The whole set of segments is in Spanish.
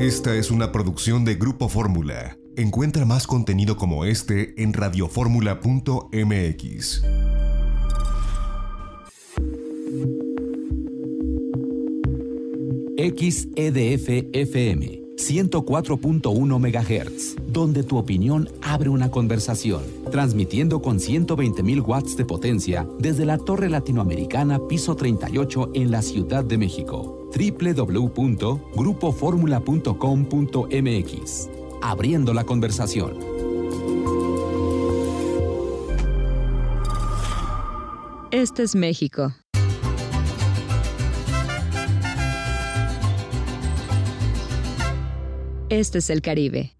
Esta es una producción de Grupo Fórmula. Encuentra más contenido como este en radioformula.mx. XEDF FM 104.1 MHz, donde tu opinión abre una conversación, transmitiendo con 120.000 watts de potencia desde la Torre Latinoamericana Piso 38 en la Ciudad de México. www.grupoformula.com.mx. Abriendo la conversación. Este es México. Este es el Caribe.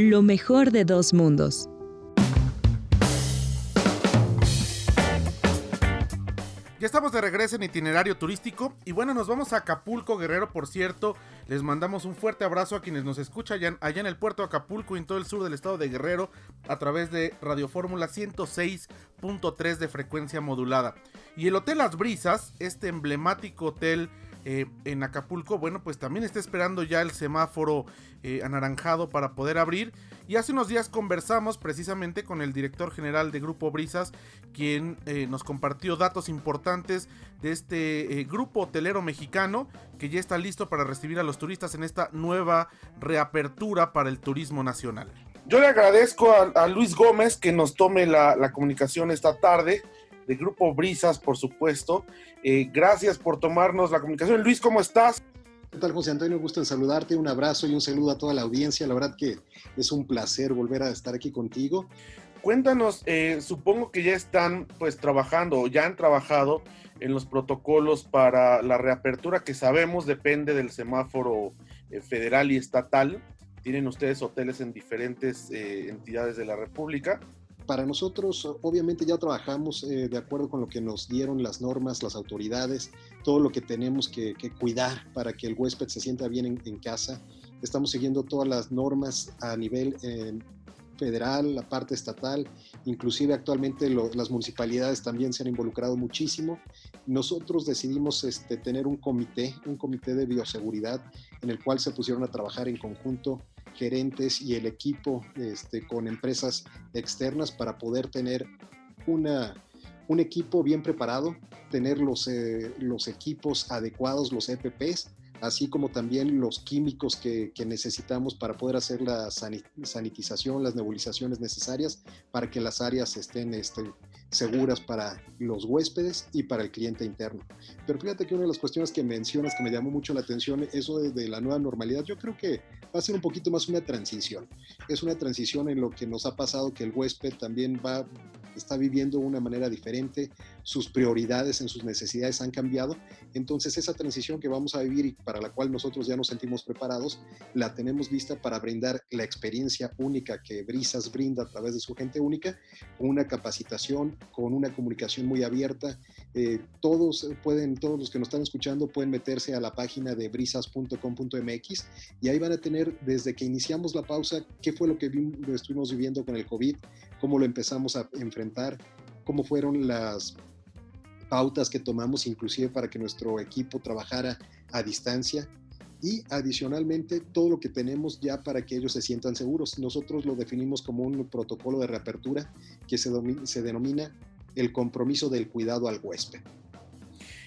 Lo mejor de dos mundos. Ya estamos de regreso en itinerario turístico y bueno, nos vamos a Acapulco, Guerrero, por cierto. Les mandamos un fuerte abrazo a quienes nos escuchan allá, en el puerto de Acapulco y en todo el sur del estado de Guerrero a través de Radio Fórmula 106.3 de frecuencia modulada. Y el Hotel Las Brisas, este emblemático hotel eh, en Acapulco, bueno, pues también está esperando ya el semáforo eh, anaranjado para poder abrir. Y hace unos días conversamos precisamente con el director general de Grupo Brisas, quien eh, nos compartió datos importantes de este grupo hotelero mexicano que ya está listo para recibir a los turistas en esta nueva reapertura para el turismo nacional. Yo le agradezco a, Luis Gómez que nos tome la comunicación esta tarde de Grupo Brisas, por supuesto. Eh, gracias por tomarnos la comunicación. Luis, ¿cómo estás? ¿Qué tal, José Antonio? Gusto en saludarte. Un abrazo y un saludo a toda la audiencia. La verdad que es un placer volver a estar aquí contigo. Cuéntanos, eh, supongo que ya están pues trabajando o ya han trabajado en los protocolos para la reapertura que sabemos depende del semáforo eh, federal y estatal. Tienen ustedes hoteles en diferentes entidades de la República para nosotros, obviamente ya trabajamos eh, de acuerdo con lo que nos dieron las normas, las autoridades, todo lo que tenemos que, cuidar para que el huésped se sienta bien en, casa. Estamos siguiendo todas las normas a nivel eh, federal, la parte estatal, inclusive actualmente las municipalidades también se han involucrado muchísimo. Nosotros decidimos este, tener un comité, un comité de bioseguridad en el cual se pusieron a trabajar en conjunto gerentes y el equipo este, con empresas externas para poder tener una, un equipo bien preparado, tener los, eh, los equipos adecuados, los EPPs, así como también los químicos que, que, necesitamos para poder hacer la sanitización, las nebulizaciones necesarias para que las áreas estén este, seguras para los huéspedes y para el cliente interno. Pero fíjate que una de las cuestiones que mencionas que me llamó mucho la atención, eso de, de la nueva normalidad, yo creo que va a ser un poquito más una transición. Es una transición en lo que nos ha pasado que el huésped también va está viviendo una manera diferente, sus prioridades en sus necesidades han cambiado, entonces esa transición que vamos a vivir y para la cual nosotros ya nos sentimos preparados, la tenemos lista para brindar la experiencia única que Brisas brinda a través de su gente única, una capacitación, con una comunicación muy abierta. Eh, todos pueden, todos los que nos están escuchando pueden meterse a la página de brisas.com.mx y ahí van a tener desde que iniciamos la pausa qué fue lo que estuvimos viviendo con el COVID, cómo lo empezamos a enfrentar, cómo fueron las pautas que tomamos inclusive para que nuestro equipo trabajara a distancia y adicionalmente todo lo que tenemos ya para que ellos se sientan seguros. Nosotros lo definimos como un protocolo de reapertura que se, se denomina el compromiso del cuidado al huésped.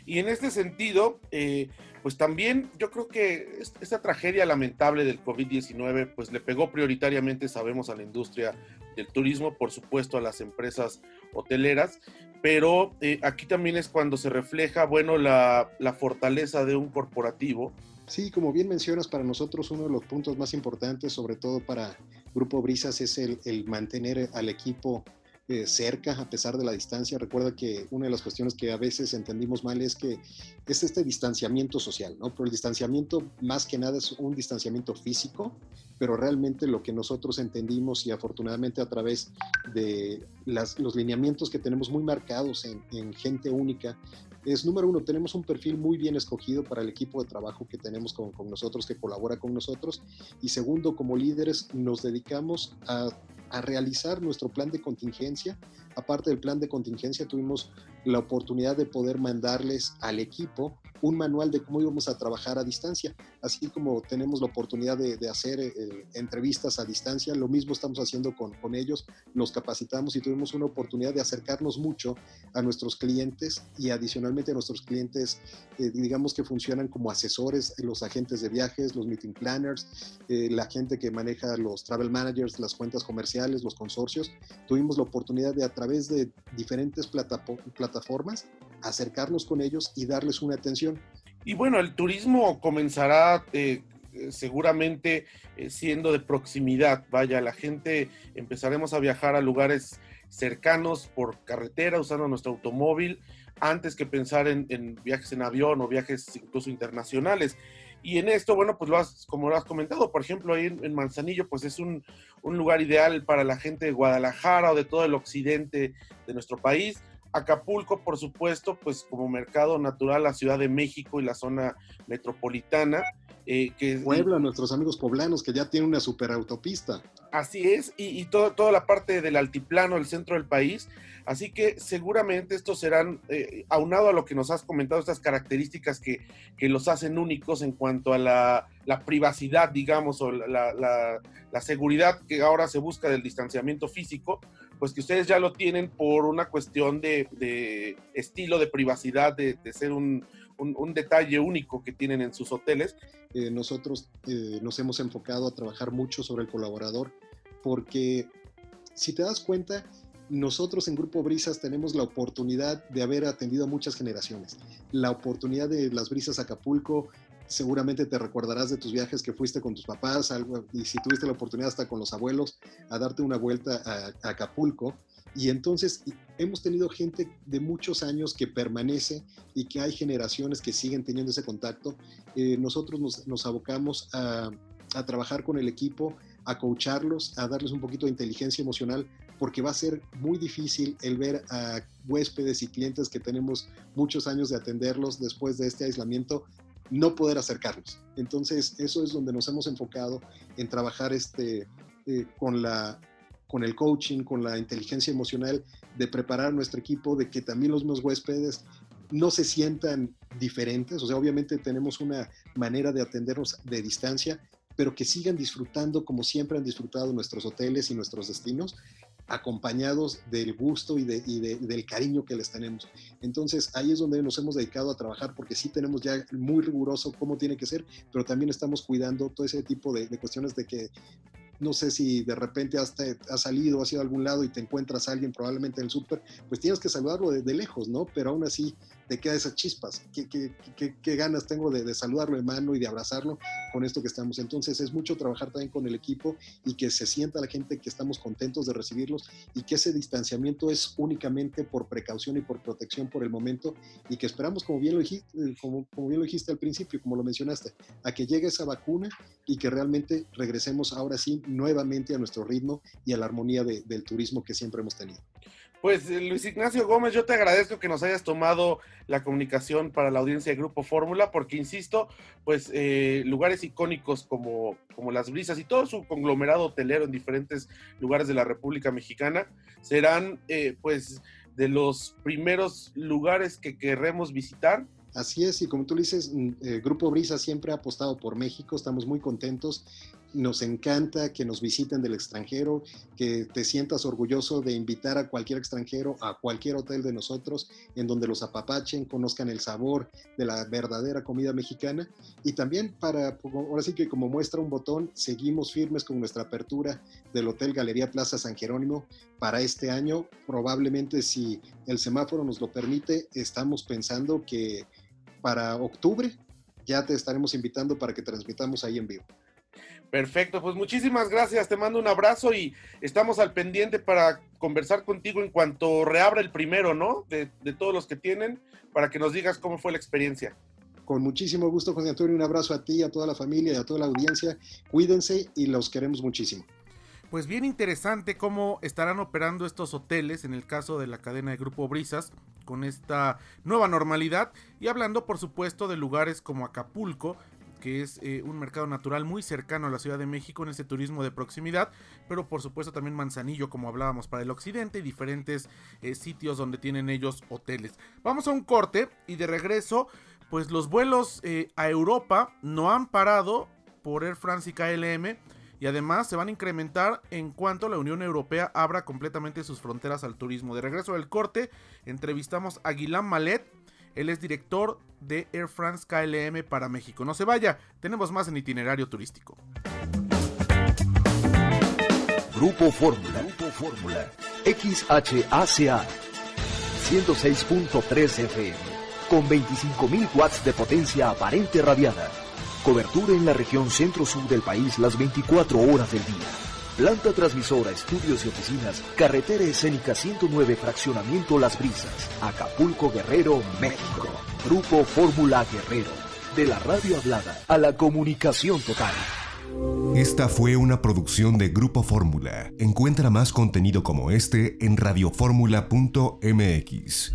Y en este sentido, eh, pues también yo creo que esta tragedia lamentable del COVID-19, pues le pegó prioritariamente, sabemos, a la industria del turismo, por supuesto a las empresas hoteleras, pero eh, aquí también es cuando se refleja, bueno, la, la fortaleza de un corporativo. Sí, como bien mencionas, para nosotros uno de los puntos más importantes, sobre todo para Grupo Brisas, es el, el mantener al equipo eh, cerca a pesar de la distancia. Recuerda que una de las cuestiones que a veces entendimos mal es que es este distanciamiento social, ¿no? Pero el distanciamiento más que nada es un distanciamiento físico, pero realmente lo que nosotros entendimos y afortunadamente a través de las, los lineamientos que tenemos muy marcados en, en gente única, es número uno, tenemos un perfil muy bien escogido para el equipo de trabajo que tenemos con, con, nosotros, que colabora con nosotros. Y segundo, como líderes nos dedicamos a a realizar nuestro plan de contingencia. Aparte del plan de contingencia, tuvimos la oportunidad de poder mandarles al equipo un manual de cómo íbamos a trabajar a distancia, así como tenemos la oportunidad de, hacer eh, entrevistas a distancia, lo mismo estamos haciendo con, con ellos, los capacitamos y tuvimos una oportunidad de acercarnos mucho a nuestros clientes y adicionalmente a nuestros clientes, eh, digamos que funcionan como asesores, los agentes de viajes, los meeting planners, eh, la gente que maneja los travel managers, las cuentas comerciales, los consorcios, tuvimos la oportunidad de a través de diferentes plataformas acercarnos con ellos y darles una atención. Y bueno, el turismo comenzará eh, eh, seguramente eh, siendo de proximidad. Vaya, la gente empezaremos a viajar a lugares cercanos por carretera usando nuestro automóvil antes que pensar en, viajes en avión o viajes incluso internacionales. Y en esto, bueno, pues lo has, como lo has comentado, por ejemplo, ahí en, Manzanillo, pues es un, un, lugar ideal para la gente de Guadalajara o de todo el occidente de nuestro país. Acapulco, por supuesto, pues como mercado natural, la Ciudad de México y la zona metropolitana. Eh, que, Puebla, nuestros amigos poblanos, que ya tienen una superautopista. Así es, y, toda la parte del altiplano, el centro del país. Así que seguramente estos serán, eh, aunado a lo que nos has comentado, estas características que, que los hacen únicos en cuanto a la, privacidad, digamos, o la, la, seguridad que ahora se busca del distanciamiento físico, pues que ustedes ya lo tienen por una cuestión de, estilo, de privacidad, de, ser un, detalle único que tienen en sus hoteles. Eh, nosotros eh, nos hemos enfocado a trabajar mucho sobre el colaborador porque si te das cuenta, nosotros en Grupo Brisas tenemos la oportunidad de haber atendido a muchas generaciones. La oportunidad de las Brisas Acapulco seguramente te recordarás de tus viajes que fuiste con tus papás, y si tuviste la oportunidad hasta con los abuelos a darte una vuelta a, Acapulco. Y entonces hemos tenido gente de muchos años que permanece y que hay generaciones que siguen teniendo ese contacto. Eh, nosotros nos, abocamos a, a, trabajar con el equipo, a coacharlos, a darles un poquito de inteligencia emocional, porque va a ser muy difícil el ver a huéspedes y clientes que tenemos muchos años de atenderlos después de este aislamiento no poder acercarnos. Entonces, eso es donde nos hemos enfocado en trabajar este, eh, con, la, con el coaching, con la inteligencia emocional, de preparar a nuestro equipo, de que también los nuevos huéspedes no se sientan diferentes. O sea, obviamente tenemos una manera de atendernos de distancia, pero que sigan disfrutando como siempre han disfrutado nuestros hoteles y nuestros destinos acompañados del gusto y, del cariño que les tenemos. Entonces ahí es donde nos hemos dedicado a trabajar porque sí tenemos ya muy riguroso cómo tiene que ser, pero también estamos cuidando todo ese tipo de, cuestiones de que no sé si de repente has, has salido, has ido a algún lado y te encuentras a alguien probablemente en el súper, pues tienes que saludarlo de, lejos, ¿no? Pero aún así te queda esas chispas. ¿Qué, ganas tengo de, saludarlo de mano y de abrazarlo con esto que estamos? Entonces es mucho trabajar también con el equipo y que se sienta la gente que estamos contentos de recibirlos y que ese distanciamiento es únicamente por precaución y por protección por el momento y que esperamos, como bien lo como bien lo dijiste al principio, como lo mencionaste, a que llegue esa vacuna y que realmente regresemos ahora sí nuevamente a nuestro ritmo y a la armonía del turismo que siempre hemos tenido. Pues eh, Luis Ignacio Gómez, yo te agradezco que nos hayas tomado la comunicación para la audiencia de Grupo Fórmula, porque insisto, pues eh, lugares icónicos como, como Las Brisas y todo su conglomerado hotelero en diferentes lugares de la República Mexicana serán eh, pues de los primeros lugares que querremos visitar Así es, y como tú dices, mm, Grupo Brisa siempre ha apostado por México, estamos muy contentos nos encanta que nos visiten del extranjero, que te sientas orgulloso de invitar a cualquier extranjero a cualquier hotel de nosotros, en donde los apapachen, conozcan el sabor de la verdadera comida mexicana. Y también para, ahora sí que como muestra un botón, seguimos firmes con nuestra apertura del Hotel Galería Plaza San Jerónimo para este año. Probablemente si el semáforo nos lo permite, estamos pensando que para octubre ya te estaremos invitando para que transmitamos ahí en vivo. Perfecto, pues muchísimas gracias, te mando un abrazo y estamos al pendiente para conversar contigo en cuanto reabra el primero, ¿no? De, todos los que tienen, para que nos digas cómo fue la experiencia. Con muchísimo gusto, José Antonio, un abrazo a ti, a toda la familia y a toda la audiencia. Cuídense y los queremos muchísimo. Pues bien interesante cómo estarán operando estos hoteles en el caso de la cadena de Grupo Brisas con esta nueva normalidad y hablando por supuesto de lugares como Acapulco que es eh, un mercado natural muy cercano a la Ciudad de México en ese turismo de proximidad, pero por supuesto también Manzanillo, como hablábamos, para el occidente y diferentes eh, sitios donde tienen ellos hoteles. Vamos a un corte y de regreso, pues los vuelos eh, a Europa no han parado por Air France y KLM y además se van a incrementar en cuanto la Unión Europea abra completamente sus fronteras al turismo. De regreso del corte, entrevistamos a Guilain Malet, él es director de Air France KLM para México. No se vaya, tenemos más en itinerario turístico. Grupo Fórmula. Grupo Fórmula. XHACA. 106.3 FM. Con 25.000 watts de potencia aparente radiada. Cobertura en la región centro-sur del país las 24 horas del día Planta transmisora, estudios y oficinas, carretera escénica 109, fraccionamiento Las Brisas, Acapulco Guerrero, México. Grupo Fórmula Guerrero, de la radio hablada a la comunicación total. Esta fue una producción de Grupo Fórmula. Encuentra más contenido como este en radioformula.mx.